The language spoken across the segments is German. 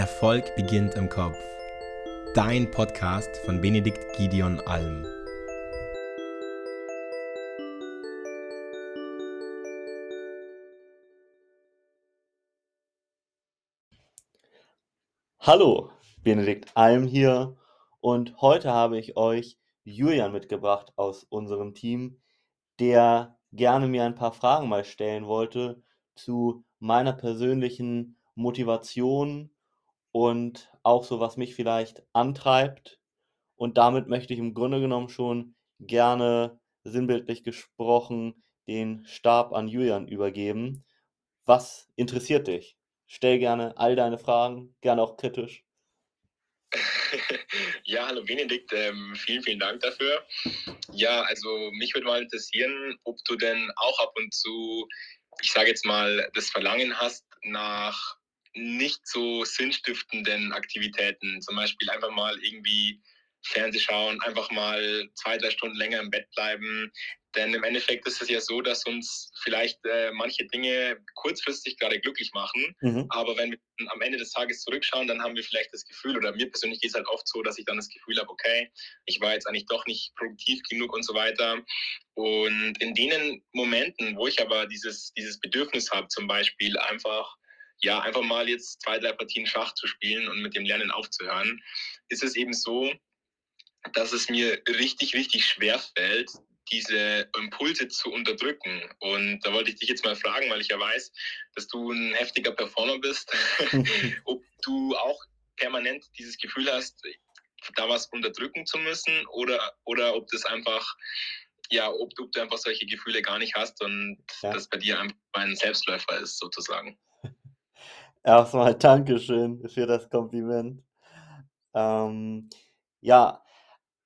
Erfolg beginnt im Kopf. Dein Podcast von Benedikt Gideon Alm. Hallo, Benedikt Alm hier und heute habe ich euch Julian mitgebracht aus unserem Team, der gerne mir ein paar Fragen mal stellen wollte zu meiner persönlichen Motivation und auch so, was mich vielleicht antreibt. Und damit möchte ich im Grunde genommen schon gerne sinnbildlich gesprochen den Stab an Julian übergeben. Was interessiert dich? Stell gerne all deine Fragen, gerne auch kritisch. Ja, hallo Benedikt, ähm, vielen, vielen Dank dafür. Ja, also mich würde mal interessieren, ob du denn auch ab und zu, ich sage jetzt mal, das Verlangen hast nach nicht so sinnstiftenden Aktivitäten. Zum Beispiel einfach mal irgendwie Fernseh schauen, einfach mal zwei, drei Stunden länger im Bett bleiben. Denn im Endeffekt ist es ja so, dass uns vielleicht äh, manche Dinge kurzfristig gerade glücklich machen. Mhm. Aber wenn wir am Ende des Tages zurückschauen, dann haben wir vielleicht das Gefühl, oder mir persönlich geht es halt oft so, dass ich dann das Gefühl habe, okay, ich war jetzt eigentlich doch nicht produktiv genug und so weiter. Und in denen Momenten, wo ich aber dieses, dieses Bedürfnis habe, zum Beispiel einfach ja, einfach mal jetzt zwei, drei Partien Schach zu spielen und mit dem Lernen aufzuhören, ist es eben so, dass es mir richtig, richtig schwer fällt, diese Impulse zu unterdrücken. Und da wollte ich dich jetzt mal fragen, weil ich ja weiß, dass du ein heftiger Performer bist, ob du auch permanent dieses Gefühl hast, da was unterdrücken zu müssen oder, oder ob das einfach, ja, ob, ob du einfach solche Gefühle gar nicht hast und ja. das bei dir einfach ein Selbstläufer ist, sozusagen. Erstmal Dankeschön für das Kompliment. Ähm, ja,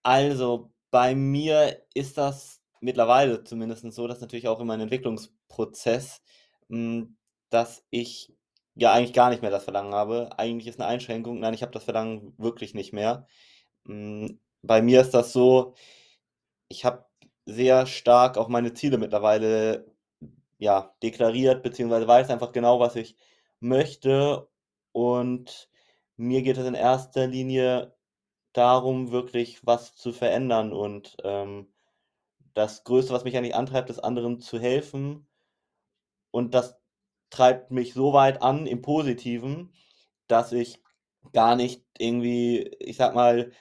also bei mir ist das mittlerweile zumindest so, dass natürlich auch in meinem Entwicklungsprozess, hm, dass ich ja eigentlich gar nicht mehr das Verlangen habe. Eigentlich ist eine Einschränkung, nein, ich habe das Verlangen wirklich nicht mehr. Hm, bei mir ist das so, ich habe sehr stark auch meine Ziele mittlerweile ja, deklariert, beziehungsweise weiß einfach genau, was ich möchte. Und mir geht es in erster Linie darum, wirklich was zu verändern. Und ähm, das Größte, was mich eigentlich antreibt, ist anderen zu helfen. Und das treibt mich so weit an im Positiven, dass ich gar nicht irgendwie, ich sag mal,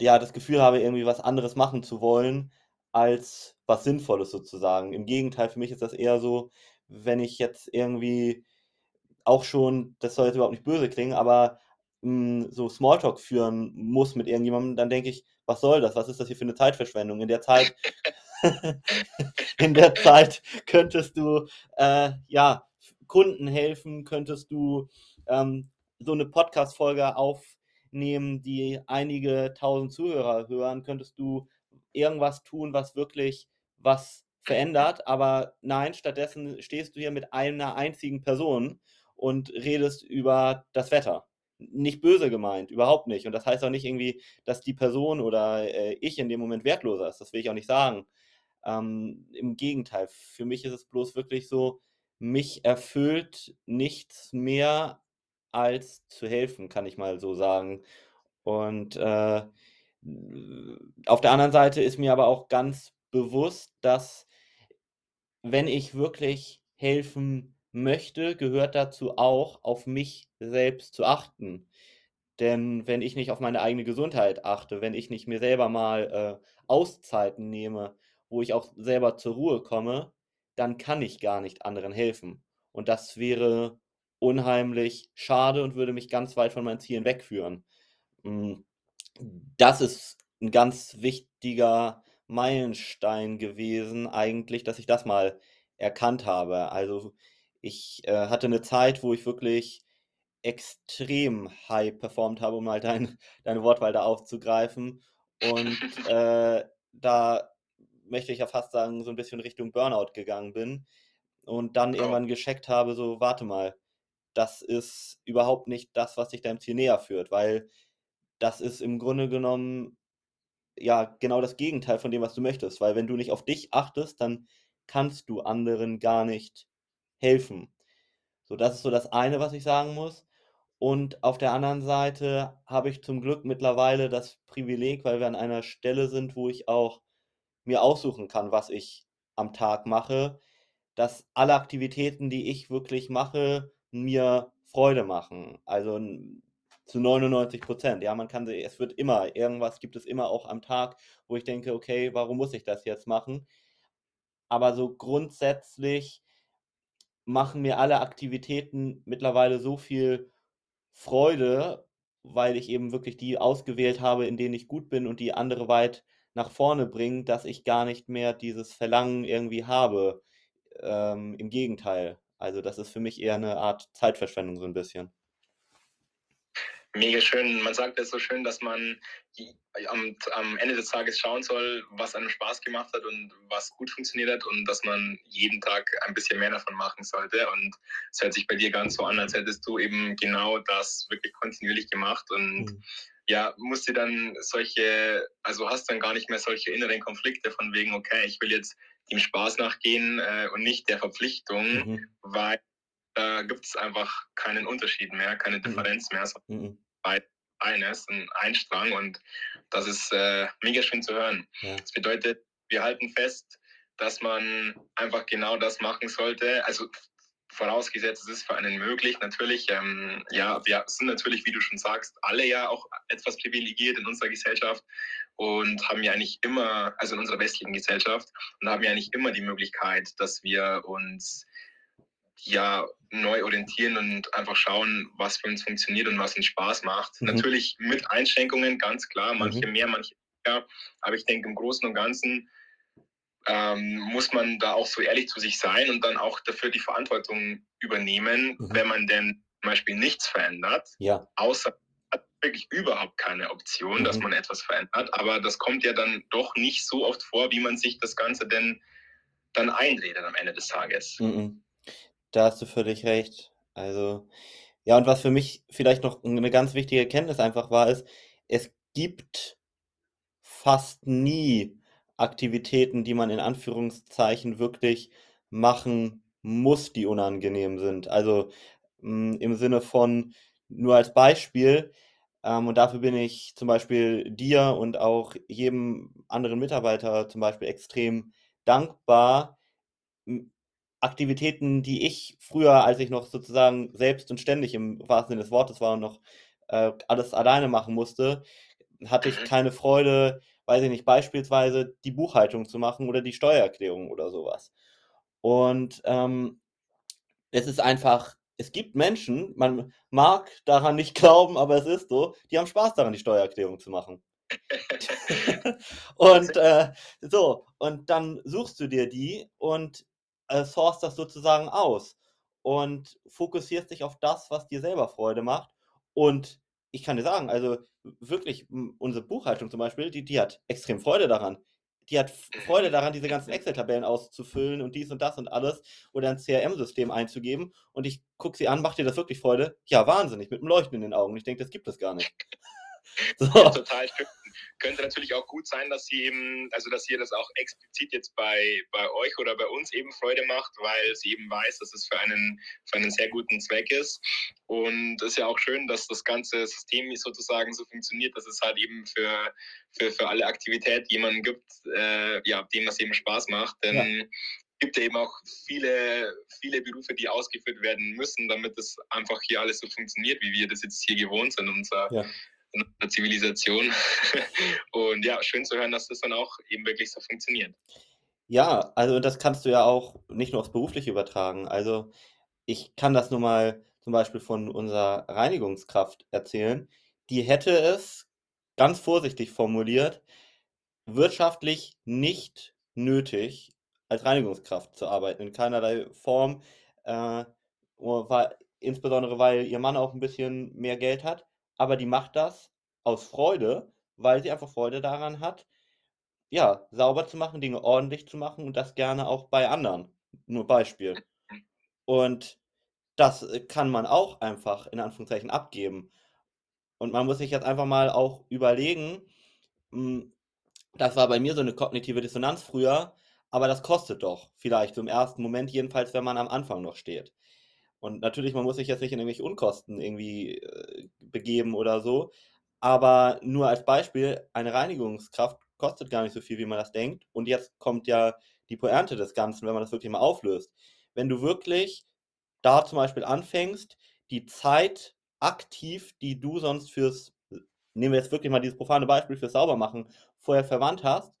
ja, das Gefühl habe, irgendwie was anderes machen zu wollen, als was Sinnvolles sozusagen. Im Gegenteil, für mich ist das eher so, wenn ich jetzt irgendwie auch schon, das soll jetzt überhaupt nicht böse klingen, aber mh, hm, so Smalltalk führen muss mit irgendjemandem, dann denke ich, was soll das? Was ist das hier für eine Zeitverschwendung? In der Zeit, in der Zeit könntest du äh, ja Kunden helfen, könntest du ähm, so eine Podcast-Folge aufnehmen, die einige tausend Zuhörer hören, könntest du irgendwas tun, was wirklich was verändert, aber nein, stattdessen stehst du hier mit einer einzigen Person und redest über das Wetter. Nicht böse gemeint, überhaupt nicht. Und das heißt auch nicht irgendwie, dass die Person oder äh, ich in dem Moment wertloser ist. Das will ich auch nicht sagen. Ähm, Im Gegenteil, für mich ist es bloß wirklich so, mich erfüllt nichts mehr als zu helfen, kann ich mal so sagen. Und äh, auf der anderen Seite ist mir aber auch ganz bewusst, dass wenn ich wirklich helfen möchte, gehört dazu auch, auf mich selbst zu achten. Denn wenn ich nicht auf meine eigene Gesundheit achte, wenn ich nicht mir selber mal äh, Auszeiten nehme, wo ich auch selber zur Ruhe komme, dann kann ich gar nicht anderen helfen. Und das wäre unheimlich schade und würde mich ganz weit von meinen Zielen wegführen. Hm, das ist ein ganz wichtiger Meilenstein gewesen, eigentlich, dass ich das mal erkannt habe. Also ich äh, hatte eine Zeit, wo ich wirklich extrem high performt habe, um mal dein, deine Wortwahl da aufzugreifen. Und äh, da möchte ich ja fast sagen, so ein bisschen Richtung Burnout gegangen bin. Und dann oh. irgendwann gescheckt habe, so, warte mal, das ist überhaupt nicht das, was dich deinem Ziel näher führt, weil das ist im Grunde genommen ja genau das Gegenteil von dem, was du möchtest. Weil wenn du nicht auf dich achtest, dann kannst du anderen gar nicht helfen. So, das ist so das eine, was ich sagen muss. Und auf der anderen Seite habe ich zum Glück mittlerweile das Privileg, weil wir an einer Stelle sind, wo ich auch mir aussuchen kann, was ich am Tag mache, dass alle Aktivitäten, die ich wirklich mache, mir Freude machen. Also zu 99 Prozent. Ja, man kann, es wird immer, irgendwas gibt es immer auch am Tag, wo ich denke, okay, warum muss ich das jetzt machen? Aber so grundsätzlich machen mir alle Aktivitäten mittlerweile so viel Freude, weil ich eben wirklich die ausgewählt habe, in denen ich gut bin und die andere weit nach vorne bringen, dass ich gar nicht mehr dieses Verlangen irgendwie habe. Ähm, Im Gegenteil. Also das ist für mich eher eine Art Zeitverschwendung so ein bisschen. Mega schön. Man sagt es so schön, dass man am, am, Ende des Tages schauen soll, was einem Spaß gemacht hat und was gut funktioniert hat und dass man jeden Tag ein bisschen mehr davon machen sollte. Und es hört sich bei dir ganz so an, als hättest du eben genau das wirklich kontinuierlich gemacht und mhm. ja, musst du dann solche, also hast dann gar nicht mehr solche inneren Konflikte von wegen, okay, ich will jetzt dem Spaß nachgehen äh, und nicht der Verpflichtung, mhm. weil da äh, gibt es einfach keinen Unterschied mehr, keine mhm. Differenz mehr. Mhm. Eines, ein Einstrang und das ist äh, mega schön zu hören. Ja. Das bedeutet, wir halten fest, dass man einfach genau das machen sollte. Also vorausgesetzt, es ist für einen möglich. Natürlich, ähm, ja, wir sind natürlich, wie du schon sagst, alle ja auch etwas privilegiert in unserer Gesellschaft und haben ja eigentlich immer, also in unserer westlichen Gesellschaft, und haben ja eigentlich immer die Möglichkeit, dass wir uns ja neu orientieren und einfach schauen, was für uns funktioniert und was uns Spaß macht. Mhm. Natürlich mit Einschränkungen, ganz klar, manche mhm. mehr, manche weniger. Aber ich denke, im Großen und Ganzen ähm, muss man da auch so ehrlich zu sich sein und dann auch dafür die Verantwortung übernehmen, mhm. wenn man denn zum Beispiel nichts verändert, ja. außer hat wirklich überhaupt keine Option, dass mhm. man etwas verändert. Aber das kommt ja dann doch nicht so oft vor, wie man sich das Ganze denn dann einredet am Ende des Tages. Mhm. Da hast du völlig recht. Also, ja, und was für mich vielleicht noch eine ganz wichtige Erkenntnis einfach war, ist, es gibt fast nie Aktivitäten, die man in Anführungszeichen wirklich machen muss, die unangenehm sind. Also hm, im Sinne von, nur als Beispiel, ähm, und dafür bin ich zum Beispiel dir und auch jedem anderen Mitarbeiter zum Beispiel extrem dankbar. Aktivitäten, die ich früher, als ich noch sozusagen selbst und ständig im wahrsten Sinne des Wortes war und noch äh, alles alleine machen musste, hatte ich mhm. keine Freude, weiß ich nicht, beispielsweise die Buchhaltung zu machen oder die Steuererklärung oder sowas. Und ähm, es ist einfach, es gibt Menschen, man mag daran nicht glauben, aber es ist so, die haben Spaß daran, die Steuererklärung zu machen. und äh, so, und dann suchst du dir die und äh, source das sozusagen aus und fokussierst dich auf das, was dir selber Freude macht. Und ich kann dir sagen, also wirklich, unsere Buchhaltung zum Beispiel, die, die hat extrem Freude daran. Die hat Freude daran, diese ganzen Excel-Tabellen auszufüllen und dies und das und alles oder ein CRM-System einzugeben. Und ich gucke sie an, macht dir das wirklich Freude? Ja, wahnsinnig, mit einem Leuchten in den Augen. Ich denke, das gibt es gar nicht. So. Ja, total schön. Könnte natürlich auch gut sein, dass sie eben, also dass ihr das auch explizit jetzt bei, bei euch oder bei uns eben Freude macht, weil sie eben weiß, dass es für einen, für einen sehr guten Zweck ist. Und es ist ja auch schön, dass das ganze System sozusagen so funktioniert, dass es halt eben für, für, für alle Aktivität jemanden gibt, äh, ja, dem das eben Spaß macht. Denn ja gibt ja eben auch viele, viele Berufe, die ausgeführt werden müssen, damit es einfach hier alles so funktioniert, wie wir das jetzt hier gewohnt sind. Unser, ja einer Zivilisation. Und ja, schön zu hören, dass das dann auch eben wirklich so funktioniert. Ja, also das kannst du ja auch nicht nur aufs Berufliche übertragen. Also ich kann das nur mal zum Beispiel von unserer Reinigungskraft erzählen. Die hätte es, ganz vorsichtig formuliert, wirtschaftlich nicht nötig, als Reinigungskraft zu arbeiten, in keinerlei Form, äh, weil, insbesondere weil ihr Mann auch ein bisschen mehr Geld hat aber die macht das aus Freude, weil sie einfach Freude daran hat, ja, sauber zu machen, Dinge ordentlich zu machen und das gerne auch bei anderen. Nur Beispiel. Und das äh, kann man auch einfach in Anführungszeichen abgeben. Und man muss sich jetzt einfach mal auch überlegen, hm, das war bei mir so eine kognitive Dissonanz früher, aber das kostet doch vielleicht so im ersten Moment, jedenfalls wenn man am Anfang noch steht. Und natürlich, man muss sich jetzt nicht in irgendwelche Unkosten irgendwie äh, begeben oder so. Aber nur als Beispiel, eine Reinigungskraft kostet gar nicht so viel, wie man das denkt. Und jetzt kommt ja die Pointe des Ganzen, wenn man das wirklich mal auflöst. Wenn du wirklich da zum Beispiel anfängst, die Zeit aktiv, die du sonst fürs, nehmen wir jetzt wirklich mal dieses profane Beispiel fürs Saubermachen, vorher verwandt hast,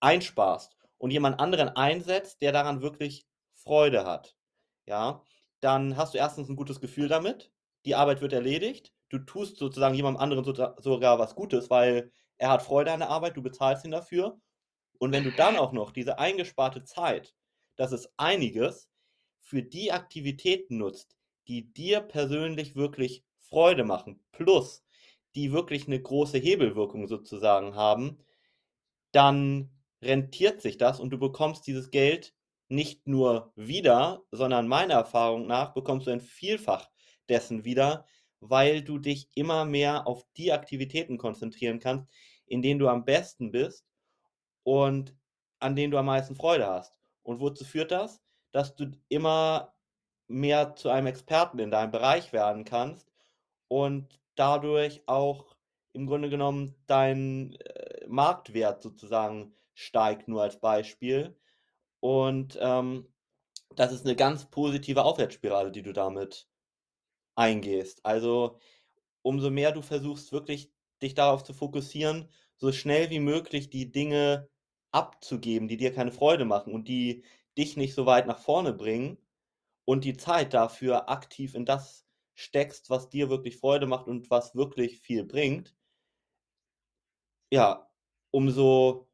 einsparst und jemand anderen einsetzt, der daran wirklich Freude hat, ja, dann hast du erstens ein gutes Gefühl damit, die Arbeit wird erledigt, du tust sozusagen jemandem anderen sogar was Gutes, weil er hat Freude an der Arbeit, du bezahlst ihn dafür. Und wenn du dann auch noch diese eingesparte Zeit, das ist einiges, für die Aktivitäten nutzt, die dir persönlich wirklich Freude machen, plus die wirklich eine große Hebelwirkung sozusagen haben, dann rentiert sich das und du bekommst dieses Geld nicht nur wieder, sondern meiner Erfahrung nach bekommst du ein Vielfach dessen wieder, weil du dich immer mehr auf die Aktivitäten konzentrieren kannst, in denen du am besten bist und an denen du am meisten Freude hast. Und wozu führt das? Dass du immer mehr zu einem Experten in deinem Bereich werden kannst und dadurch auch im Grunde genommen dein äh, Marktwert sozusagen steigt, nur als Beispiel. Und ähm, das ist eine ganz positive Aufwärtsspirale, die du damit eingehst. Also umso mehr du versuchst, wirklich dich darauf zu fokussieren, so schnell wie möglich die Dinge abzugeben, die dir keine Freude machen und die dich nicht so weit nach vorne bringen und die Zeit dafür aktiv in das steckst, was dir wirklich Freude macht und was wirklich viel bringt, ja, umso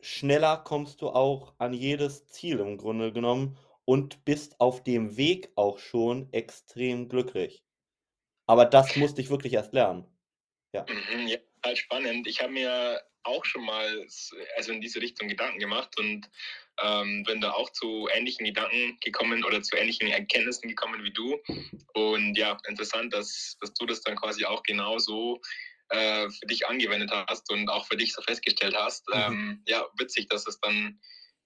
schneller kommst du auch an jedes Ziel im Grunde genommen und bist auf dem Weg auch schon extrem glücklich. Aber das musste ich wirklich erst lernen. Ja, mhm, ja halt spannend. Ich habe mir auch schon mal also in diese Richtung Gedanken gemacht und ähm, bin da auch zu ähnlichen Gedanken gekommen oder zu ähnlichen Erkenntnissen gekommen wie du. Und ja, interessant, dass, dass du das dann quasi auch genauso äh, für dich angewendet hast und auch für dich so festgestellt hast. Mhm. Ähm, ja, witzig, dass es dann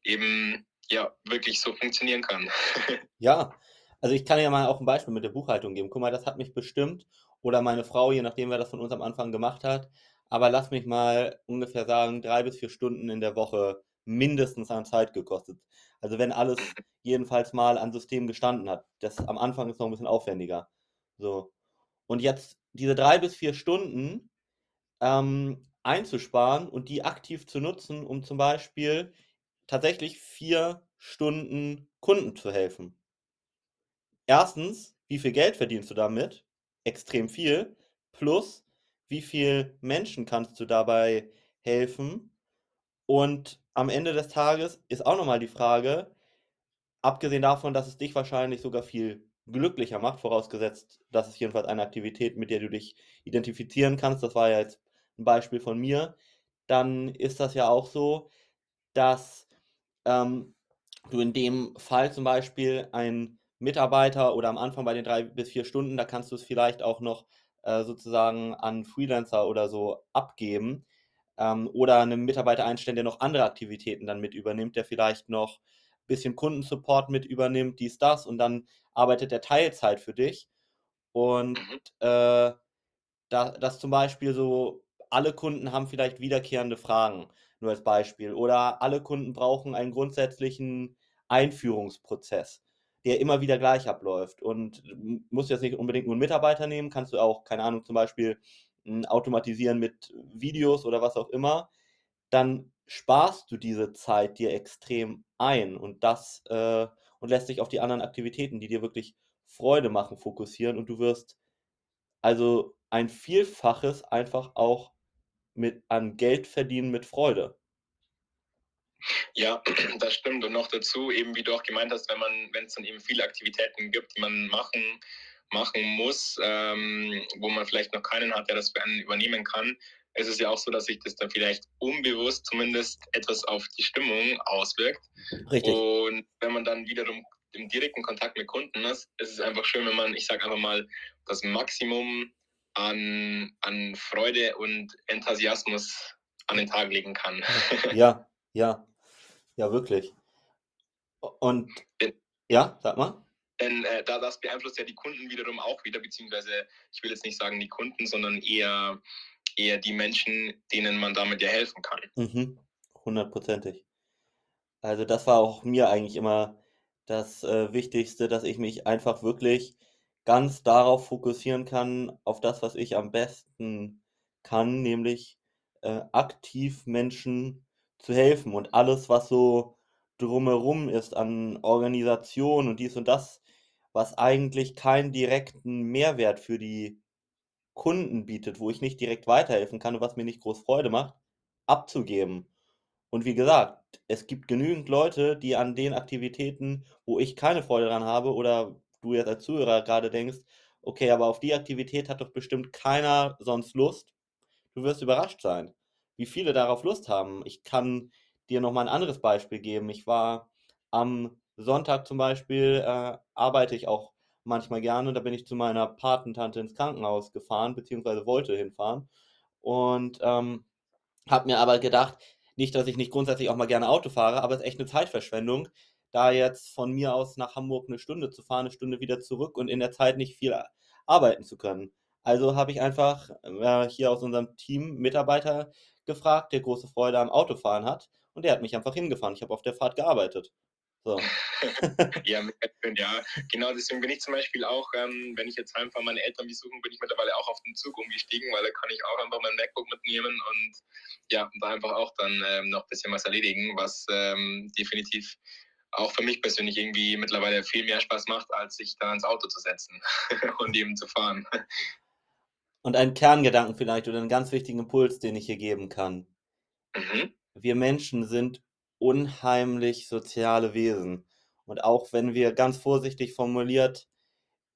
eben ja wirklich so funktionieren kann. ja, also ich kann ja mal auch ein Beispiel mit der Buchhaltung geben. Guck mal, das hat mich bestimmt oder meine Frau, je nachdem, wer das von uns am Anfang gemacht hat. Aber lass mich mal ungefähr sagen, drei bis vier Stunden in der Woche mindestens an Zeit gekostet. Also wenn alles jedenfalls mal an System gestanden hat. Das am Anfang ist noch ein bisschen aufwendiger. So. Und jetzt diese drei bis vier Stunden ähm, einzusparen und die aktiv zu nutzen, um zum Beispiel tatsächlich vier Stunden Kunden zu helfen. Erstens, wie viel Geld verdienst du damit? Extrem viel. Plus, wie viel Menschen kannst du dabei helfen? Und am Ende des Tages ist auch nochmal die Frage, abgesehen davon, dass es dich wahrscheinlich sogar viel glücklicher macht, vorausgesetzt, dass es jedenfalls eine Aktivität, mit der du dich identifizieren kannst, das war ja jetzt ein Beispiel von mir, dann ist das ja auch so, dass ähm, du in dem Fall zum Beispiel ein Mitarbeiter oder am Anfang bei den drei bis vier Stunden, da kannst du es vielleicht auch noch äh, sozusagen an Freelancer oder so abgeben ähm, oder einen Mitarbeiter einstellen, der noch andere Aktivitäten dann mit übernimmt, der vielleicht noch ein bisschen Kundensupport mit übernimmt, dies, das und dann arbeitet der Teilzeit für dich und mhm. äh, da, dass zum Beispiel so alle Kunden haben vielleicht wiederkehrende Fragen, nur als Beispiel. Oder alle Kunden brauchen einen grundsätzlichen Einführungsprozess, der immer wieder gleich abläuft. Und musst jetzt nicht unbedingt nur einen Mitarbeiter nehmen, kannst du auch, keine Ahnung, zum Beispiel hm, automatisieren mit Videos oder was auch immer. Dann sparst du diese Zeit dir extrem ein und das äh, und lässt sich auf die anderen Aktivitäten, die dir wirklich Freude machen, fokussieren und du wirst also ein Vielfaches einfach auch mit, an Geld verdienen mit Freude. Ja, das stimmt. Und noch dazu, eben wie du auch gemeint hast, wenn man, wenn es dann eben viele Aktivitäten gibt, die man machen, machen muss, ähm, wo man vielleicht noch keinen hat, der das für einen übernehmen kann, ist es ja auch so, dass sich das dann vielleicht unbewusst zumindest etwas auf die Stimmung auswirkt. Richtig. Und wenn man dann wiederum im direkten Kontakt mit Kunden ist, ist es einfach schön, wenn man, ich sage einfach mal, das Maximum an, an Freude und Enthusiasmus an den Tag legen kann. ja, ja, ja, wirklich. Und ja, sag mal. denn äh, da das beeinflusst ja die Kunden wiederum auch wieder, beziehungsweise ich will jetzt nicht sagen die Kunden, sondern eher, eher die Menschen, denen man damit ja helfen kann. Mhm. Hundertprozentig. Also das war auch mir eigentlich immer das äh, Wichtigste, dass ich mich einfach wirklich ganz darauf fokussieren kann, auf das, was ich am besten kann, nämlich äh, aktiv Menschen zu helfen und alles, was so drumherum ist an Organisation und dies und das, was eigentlich keinen direkten Mehrwert für die Kunden bietet, wo ich nicht direkt weiterhelfen kann und was mir nicht groß Freude macht, abzugeben. Und wie gesagt, es gibt genügend Leute, die an den Aktivitäten, wo ich keine Freude dran habe oder du jetzt als Zuhörer gerade denkst, okay, aber auf die Aktivität hat doch bestimmt keiner sonst Lust. Du wirst überrascht sein, wie viele darauf Lust haben. Ich kann dir noch mal ein anderes Beispiel geben. Ich war am Sonntag zum Beispiel, äh, arbeite ich auch manchmal gerne. Da bin ich zu meiner Patentante ins Krankenhaus gefahren, beziehungsweise wollte hinfahren. Und ähm, habe mir aber gedacht, nicht, dass ich nicht grundsätzlich auch mal gerne Auto fahre, aber es ist echt eine Zeitverschwendung, da jetzt von mir aus nach Hamburg eine Stunde zu fahren, eine Stunde wieder zurück und in der Zeit nicht viel arbeiten zu können. Also habe ich einfach äh, hier aus unserem Team Mitarbeiter gefragt, der große Freude am Autofahren hat und der hat mich einfach hingefahren. Ich habe auf der Fahrt gearbeitet. So. ja, ja, genau deswegen bin ich zum Beispiel auch, ähm, wenn ich jetzt heimfahre, meine Eltern besuchen, bin ich mittlerweile auch auf den Zug umgestiegen, weil da kann ich auch einfach mein MacBook mitnehmen und ja, da einfach auch dann ähm, noch ein bisschen was erledigen, was ähm, definitiv auch für mich persönlich irgendwie mittlerweile viel mehr Spaß macht, als sich dann ins Auto zu setzen und eben zu fahren. Und einen Kerngedanken vielleicht oder einen ganz wichtigen Impuls, den ich hier geben kann. Mhm. Wir Menschen sind unheimlich soziale Wesen. Und auch wenn wir ganz vorsichtig formuliert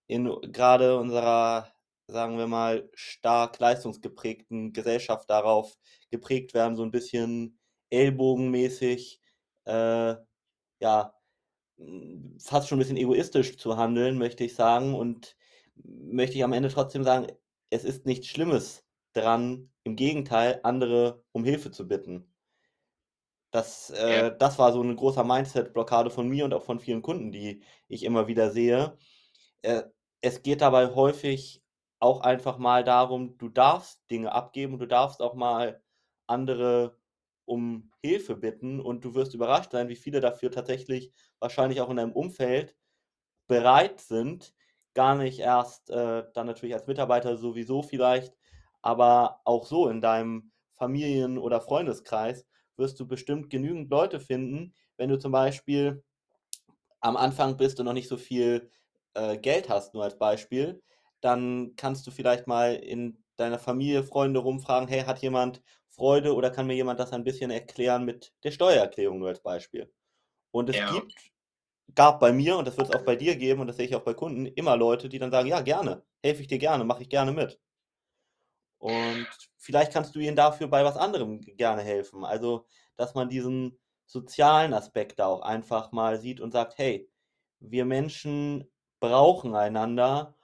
in gerade unserer, sagen wir mal, stark leistungsgeprägten Gesellschaft darauf geprägt werden, so ein bisschen ellbogenmäßig, äh, ja, fast schon ein bisschen egoistisch zu handeln, möchte ich sagen. Und möchte ich am Ende trotzdem sagen, es ist nichts Schlimmes dran, im Gegenteil, andere um Hilfe zu bitten. Das, äh, ja. das war so eine große Mindset-Blockade von mir und auch von vielen Kunden, die ich immer wieder sehe. Äh, es geht dabei häufig auch einfach mal darum, du darfst Dinge abgeben und du darfst auch mal andere um Hilfe bitten und du wirst überrascht sein, wie viele dafür tatsächlich wahrscheinlich auch in deinem Umfeld bereit sind, gar nicht erst äh, dann natürlich als Mitarbeiter sowieso vielleicht, aber auch so in deinem Familien- oder Freundeskreis wirst du bestimmt genügend Leute finden, wenn du zum Beispiel am Anfang bist und noch nicht so viel äh, Geld hast, nur als Beispiel, dann kannst du vielleicht mal in deiner Familie, Freunde rumfragen, hey, hat jemand Freude oder kann mir jemand das ein bisschen erklären mit der Steuererklärung nur als Beispiel? Und es ja. gibt, gab bei mir und das wird es auch bei dir geben und das sehe ich auch bei Kunden, immer Leute, die dann sagen, ja, gerne, helfe ich dir gerne, mache ich gerne mit. Und vielleicht kannst du ihnen dafür bei was anderem gerne helfen. Also, dass man diesen sozialen Aspekt da auch einfach mal sieht und sagt, hey, wir Menschen brauchen einander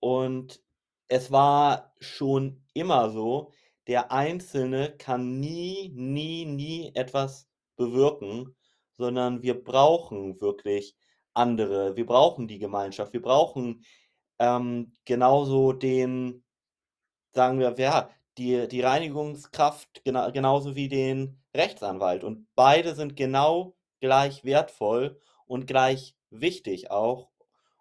und es war schon immer so, der Einzelne kann nie, nie, nie etwas bewirken, sondern wir brauchen wirklich andere, wir brauchen die Gemeinschaft, wir brauchen ähm, genauso den, sagen wir, ja, die, die Reinigungskraft gena genauso wie den Rechtsanwalt. Und beide sind genau gleich wertvoll und gleich wichtig auch.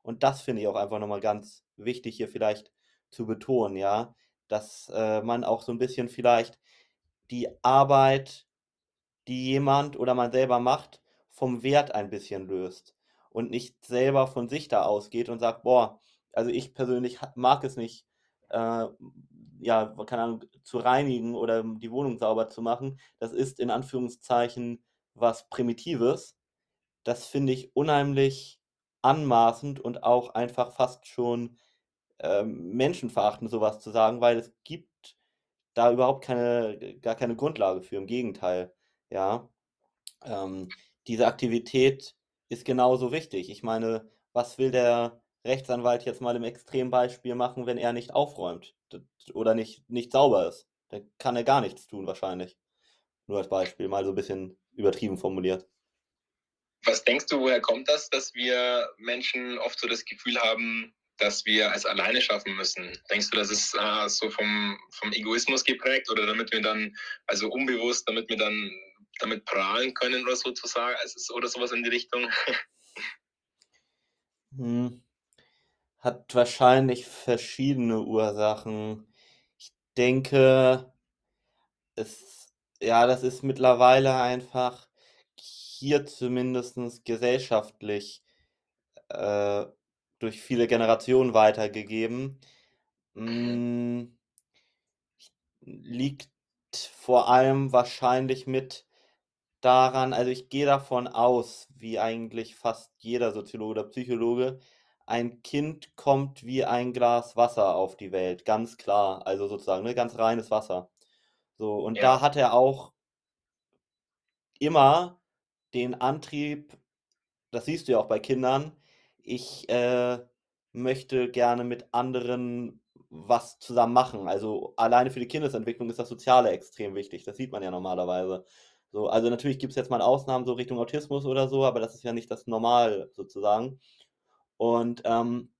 Und das finde ich auch einfach nochmal ganz wichtig hier vielleicht zu betonen, ja, dass äh, man auch so ein bisschen vielleicht die Arbeit, die jemand oder man selber macht, vom Wert ein bisschen löst und nicht selber von sich da ausgeht und sagt, boah, also ich persönlich mag es nicht, äh, ja, keine Ahnung, zu reinigen oder die Wohnung sauber zu machen, das ist in Anführungszeichen was Primitives. Das finde ich unheimlich anmaßend und auch einfach fast schon ähm, menschenverachtend, sowas zu sagen, weil es gibt da überhaupt keine, gar keine Grundlage für. Im Gegenteil, ja. Ähm, diese Aktivität ist genauso wichtig. Ich meine, was will der Rechtsanwalt jetzt mal im Extrembeispiel machen, wenn er nicht aufräumt oder nicht, nicht sauber ist? Dann kann er gar nichts tun wahrscheinlich. Nur als Beispiel, mal so ein bisschen übertrieben formuliert. Was denkst du, woher kommt das, dass wir Menschen oft so das Gefühl haben, dass wir es alleine schaffen müssen? Denkst du, das ist äh, so vom, vom Egoismus geprägt oder damit wir dann, also unbewusst, damit wir dann damit prahlen können oder sozusagen, oder sowas in die Richtung? Hm. Hat wahrscheinlich verschiedene Ursachen. Ich denke, es, ja, das ist mittlerweile einfach hier zumindest gesellschaftlich äh, durch viele Generationen weitergegeben. Hm, liegt vor allem wahrscheinlich mit daran, also ich gehe davon aus, wie eigentlich fast jeder Soziologe oder Psychologe, ein Kind kommt wie ein Glas Wasser auf die Welt, ganz klar, also sozusagen, ne, ganz reines Wasser. So, und da Ja. hat er auch immer den Antrieb, das siehst du ja auch bei Kindern, ich äh, möchte gerne mit anderen was zusammen machen. Also alleine für die Kindesentwicklung ist das Soziale extrem wichtig. Das sieht man ja normalerweise. So, also natürlich gibt es jetzt mal Ausnahmen so Richtung Autismus oder so, aber das ist ja nicht das Normal sozusagen. Und ähm,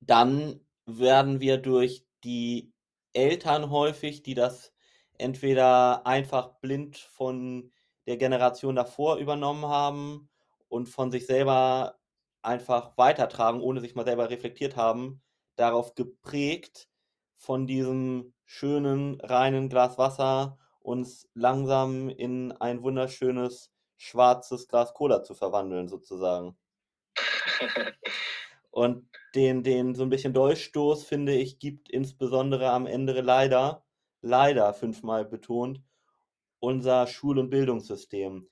dann werden wir durch die Eltern häufig, die das entweder einfach blind von der Generation davor übernommen haben und von sich selber einfach weitertragen, ohne sich mal selber reflektiert haben, darauf geprägt, von diesem schönen, reinen Glas Wasser uns langsam in ein wunderschönes schwarzes Glas Cola zu verwandeln, sozusagen. Und den, den so ein bisschen Dolchstoß, finde ich, gibt insbesondere am Ende leider, leider fünfmal betont, unser Schul- und Bildungssystem.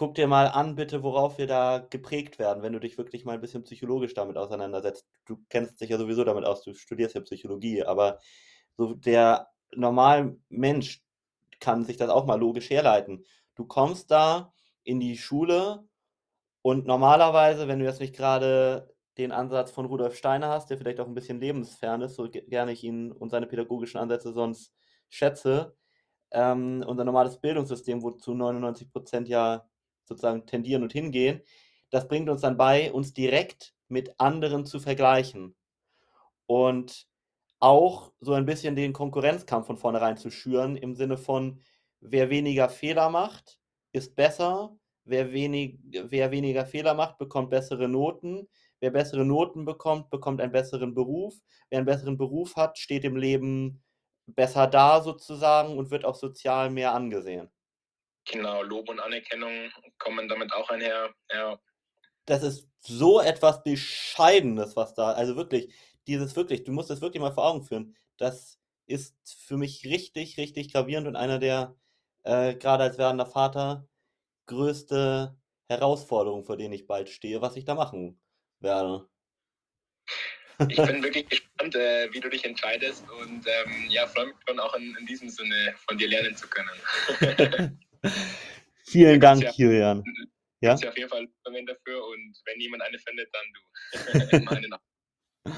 Guck dir mal an, bitte, worauf wir da geprägt werden, wenn du dich wirklich mal ein bisschen psychologisch damit auseinandersetzt. Du kennst dich ja sowieso damit aus, du studierst ja Psychologie, aber so der normale Mensch kann sich das auch mal logisch herleiten. Du kommst da in die Schule und normalerweise, wenn du jetzt nicht gerade den Ansatz von Rudolf Steiner hast, der vielleicht auch ein bisschen lebensfern ist, so gerne ich ihn und seine pädagogischen Ansätze sonst schätze, ähm, unser normales Bildungssystem, wozu 99 Prozent ja sozusagen tendieren und hingehen, das bringt uns dann bei, uns direkt mit anderen zu vergleichen. Und auch so ein bisschen den Konkurrenzkampf von vornherein zu schüren, im Sinne von, wer weniger Fehler macht, ist besser, wer, wenig, wer weniger Fehler macht, bekommt bessere Noten, wer bessere Noten bekommt, bekommt einen besseren Beruf, wer einen besseren Beruf hat, steht im Leben besser da sozusagen und wird auch sozial mehr angesehen. Genau, Lob und Anerkennung kommen damit auch einher. Ja. Das ist so etwas Bescheidenes, was da, also wirklich, dieses wirklich, du musst es wirklich mal vor Augen führen. Das ist für mich richtig, richtig gravierend und einer der, äh, gerade als werdender Vater, größte Herausforderungen, vor denen ich bald stehe, was ich da machen werde. Ich bin wirklich gespannt, äh, wie du dich entscheidest und ähm, ja, freue mich schon auch in, in, diesem Sinne von dir lernen zu können. Vielen Dank, ja, Kilian. Ja? Ich auf jeden Fall Lösungen dafür und wenn jemand eine findet, dann du.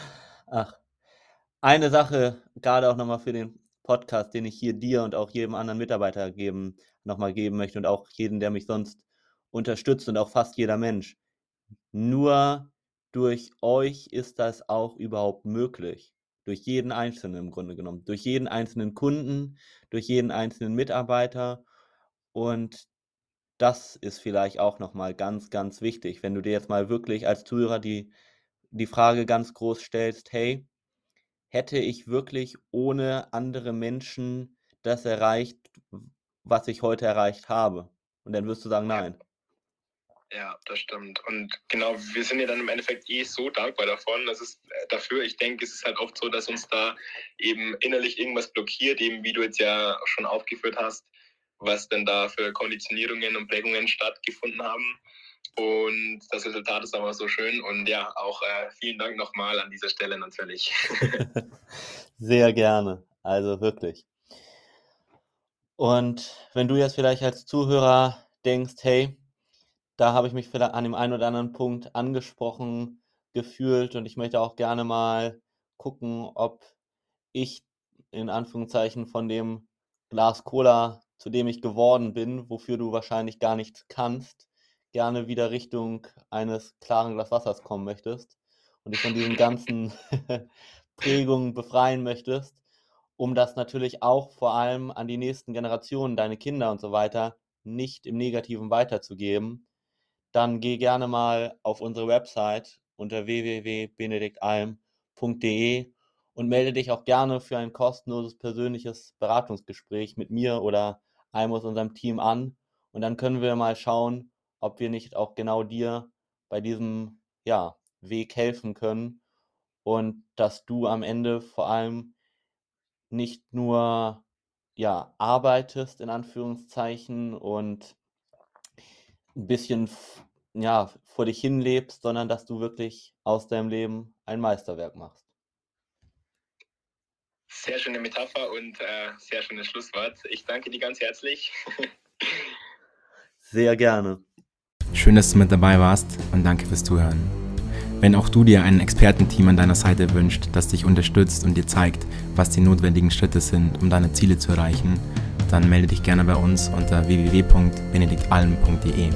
Ach, eine Sache, gerade auch nochmal für den Podcast, den ich hier dir und auch jedem anderen Mitarbeiter geben, nochmal geben möchte und auch jeden, der mich sonst unterstützt und auch fast jeder Mensch. Nur durch euch ist das auch überhaupt möglich. Durch jeden Einzelnen im Grunde genommen. Durch jeden einzelnen Kunden, durch jeden einzelnen Mitarbeiter. Und das ist vielleicht auch nochmal ganz, ganz wichtig, wenn du dir jetzt mal wirklich als Zuhörer die, die Frage ganz groß stellst, hey, hätte ich wirklich ohne andere Menschen das erreicht, was ich heute erreicht habe? Und dann wirst du sagen, nein. Ja, das stimmt. Und genau, wir sind ja dann im Endeffekt eh so dankbar davon. Das ist dafür, ich denke, es ist halt oft so, dass uns da eben innerlich irgendwas blockiert, eben wie du jetzt ja schon aufgeführt hast, was denn da für Konditionierungen und Prägungen stattgefunden haben. Und das Resultat ist aber so schön. Und ja, auch äh, vielen Dank nochmal an dieser Stelle natürlich. Sehr gerne. Also wirklich. Und wenn du jetzt vielleicht als Zuhörer denkst, hey, da habe ich mich vielleicht an dem einen oder anderen Punkt angesprochen gefühlt und ich möchte auch gerne mal gucken, ob ich in Anführungszeichen von dem Glas Cola, zu dem ich geworden bin, wofür du wahrscheinlich gar nichts kannst, gerne wieder Richtung eines klaren Glas Wassers kommen möchtest und dich von diesen ganzen Prägungen befreien möchtest, um das natürlich auch vor allem an die nächsten Generationen, deine Kinder und so weiter, nicht im Negativen weiterzugeben, dann geh gerne mal auf unsere Website unter www.benediktalm.de und melde dich auch gerne für ein kostenloses persönliches Beratungsgespräch mit mir oder einem aus unserem Team an. Und dann können wir mal schauen, ob wir nicht auch genau dir bei diesem ja, Weg helfen können und dass du am Ende vor allem nicht nur ja, arbeitest in Anführungszeichen und ein bisschen ja, vor dich hin lebst, sondern dass du wirklich aus deinem Leben ein Meisterwerk machst. Sehr schöne Metapher und äh, sehr schönes Schlusswort. Ich danke dir ganz herzlich. sehr gerne. Schön, dass du mit dabei warst und danke fürs Zuhören. Wenn auch du dir ein Expertenteam an deiner Seite wünscht, das dich unterstützt und dir zeigt, was die notwendigen Schritte sind, um deine Ziele zu erreichen, dann melde dich gerne bei uns unter www.benediktalm.de.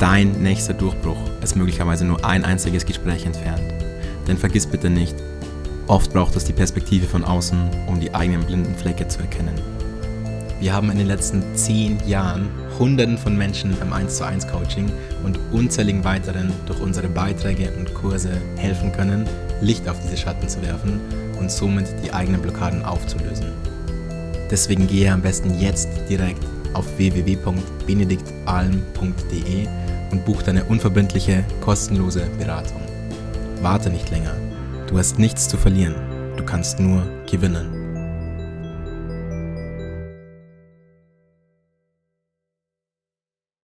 Dein nächster Durchbruch ist möglicherweise nur ein einziges Gespräch entfernt. Denn vergiss bitte nicht, oft braucht es die Perspektive von außen, um die eigenen blinden Flecke zu erkennen. Wir haben in den letzten zehn Jahren Hunderten von Menschen im 1 zu 1 Coaching und unzähligen weiteren durch unsere Beiträge und Kurse helfen können, Licht auf diese Schatten zu werfen und somit die eigenen Blockaden aufzulösen. Deswegen gehe am besten jetzt direkt auf www.benediktalm.de und buch deine unverbindliche, kostenlose Beratung. Warte nicht länger. Du hast nichts zu verlieren. Du kannst nur gewinnen.